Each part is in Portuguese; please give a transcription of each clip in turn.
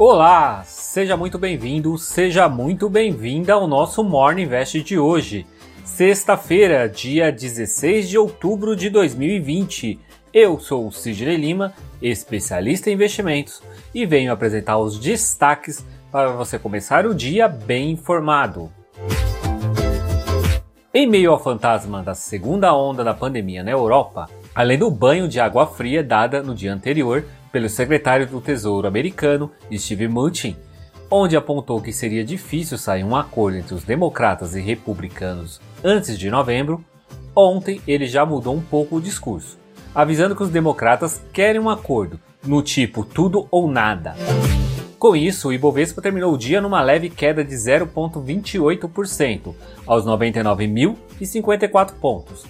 Olá, seja muito bem-vindo, seja muito bem-vinda ao nosso Morning Invest de hoje, sexta-feira, dia 16 de outubro de 2020. Eu sou o Sidney Lima, especialista em investimentos, e venho apresentar os destaques para você começar o dia bem informado. Em meio ao fantasma da segunda onda da pandemia na Europa, além do banho de água fria dada no dia anterior pelo secretário do Tesouro americano Steve Mnuchin, onde apontou que seria difícil sair um acordo entre os democratas e republicanos antes de novembro, ontem ele já mudou um pouco o discurso, avisando que os democratas querem um acordo no tipo tudo ou nada. Com isso, o Ibovespa terminou o dia numa leve queda de 0,28% aos 99.054 pontos.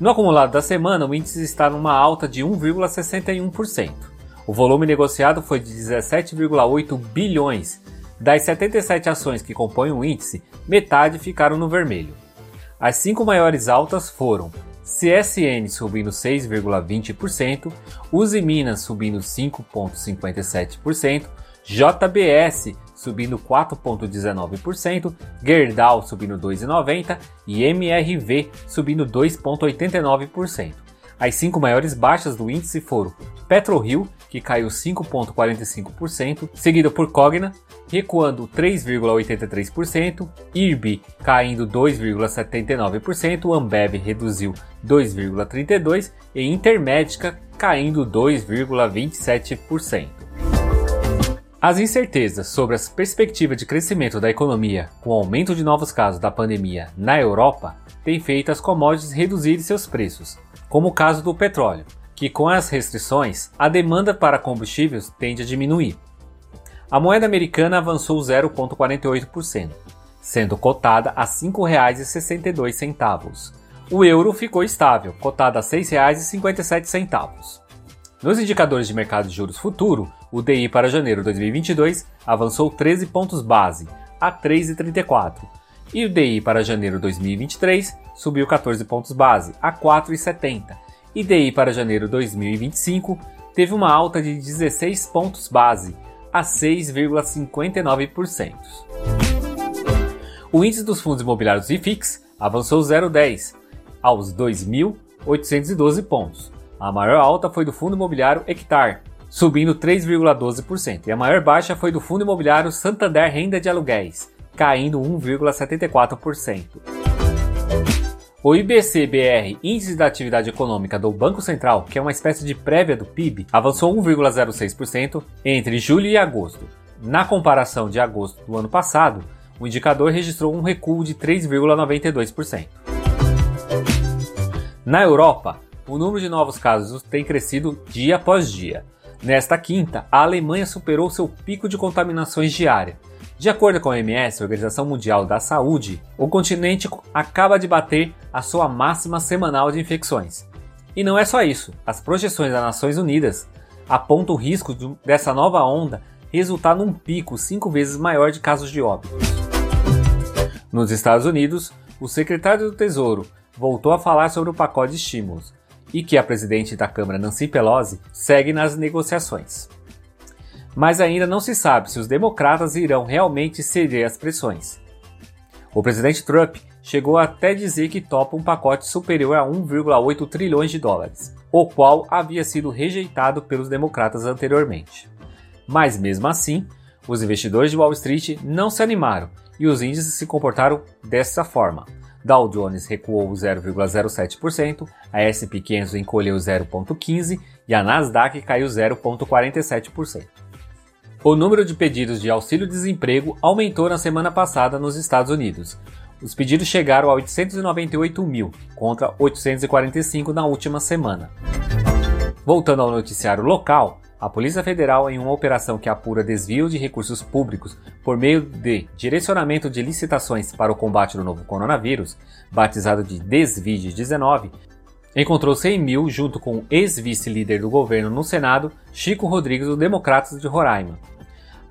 No acumulado da semana, o índice está numa alta de 1,61%. O volume negociado foi de 17,8 bilhões. Das 77 ações que compõem o índice, metade ficaram no vermelho. As cinco maiores altas foram CSN subindo 6,20%, Uzi Minas subindo 5,57%, JBS subindo 4,19%, Gerdau subindo 2,90% e MRV subindo 2,89%. As cinco maiores baixas do índice foram PetroRio, que caiu 5,45%, seguido por Cogna, recuando 3,83%, IRB caindo 2,79%, Ambev reduziu 2,32% e Intermédica caindo 2,27%. As incertezas sobre as perspectivas de crescimento da economia com o aumento de novos casos da pandemia na Europa têm feito as commodities reduzirem seus preços, como o caso do petróleo, que com as restrições, a demanda para combustíveis tende a diminuir. A moeda americana avançou 0,48%, sendo cotada a R$ 5,62. O euro ficou estável, cotado a R$ 6,57. Nos indicadores de mercado de juros futuro, o DI para janeiro de 2022 avançou 13 pontos base, a 3,34 e o DI para janeiro de 2023 subiu 14 pontos base, a 4,70. E DI para janeiro de 2025 teve uma alta de 16 pontos base, a 6,59%. O índice dos fundos imobiliários IFIX avançou 0,10 aos 2.812 pontos. A maior alta foi do fundo imobiliário Hectar, subindo 3,12%, e a maior baixa foi do fundo imobiliário Santander Renda de Aluguéis, caindo 1,74%. O IBC-BR, Índice da Atividade Econômica do Banco Central, que é uma espécie de prévia do PIB, avançou 1,06% entre julho e agosto. Na comparação de agosto do ano passado, o indicador registrou um recuo de 3,92%. Na Europa, o número de novos casos tem crescido dia após dia. Nesta quinta, a Alemanha superou seu pico de contaminações diária, de acordo com a OMS, Organização Mundial da Saúde, o continente acaba de bater a sua máxima semanal de infecções. E não é só isso, as projeções das Nações Unidas apontam o risco de, dessa nova onda resultar num pico cinco vezes maior de casos de óbito. Nos Estados Unidos, o secretário do Tesouro voltou a falar sobre o pacote de estímulos e que a presidente da Câmara, Nancy Pelosi, segue nas negociações mas ainda não se sabe se os democratas irão realmente ceder às pressões. O presidente Trump chegou até dizer que topa um pacote superior a 1,8 trilhões de dólares, o qual havia sido rejeitado pelos democratas anteriormente. Mas mesmo assim, os investidores de Wall Street não se animaram e os índices se comportaram dessa forma. Dow Jones recuou 0,07%, a S&P 500 encolheu 0,15% e a Nasdaq caiu 0,47%. O número de pedidos de auxílio-desemprego aumentou na semana passada nos Estados Unidos. Os pedidos chegaram a 898 mil, contra 845 na última semana. Voltando ao noticiário local, a Polícia Federal, em uma operação que apura desvio de recursos públicos por meio de direcionamento de licitações para o combate do novo coronavírus, batizado de Desvide-19, encontrou 100 mil junto com o ex-vice-líder do governo no Senado, Chico Rodrigues, do Democratas de Roraima.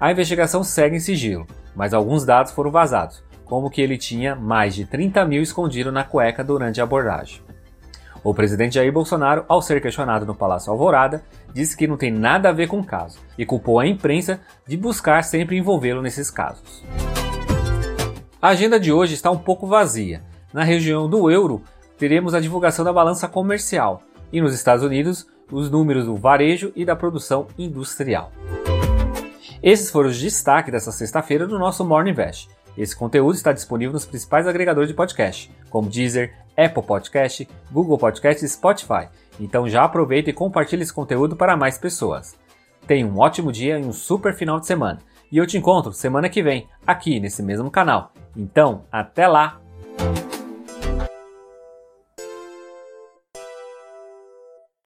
A investigação segue em sigilo, mas alguns dados foram vazados, como que ele tinha mais de 30 mil escondido na cueca durante a abordagem. O presidente Jair Bolsonaro, ao ser questionado no Palácio Alvorada, disse que não tem nada a ver com o caso e culpou a imprensa de buscar sempre envolvê-lo nesses casos. A agenda de hoje está um pouco vazia. Na região do euro, teremos a divulgação da balança comercial e nos Estados Unidos, os números do varejo e da produção industrial. Esses foram os destaques dessa sexta-feira do nosso Morning Invest. Esse conteúdo está disponível nos principais agregadores de podcast, como Deezer, Apple Podcast, Google Podcast e Spotify. Então já aproveita e compartilhe esse conteúdo para mais pessoas. Tenha um ótimo dia e um super final de semana. E eu te encontro semana que vem, aqui nesse mesmo canal. Então, até lá!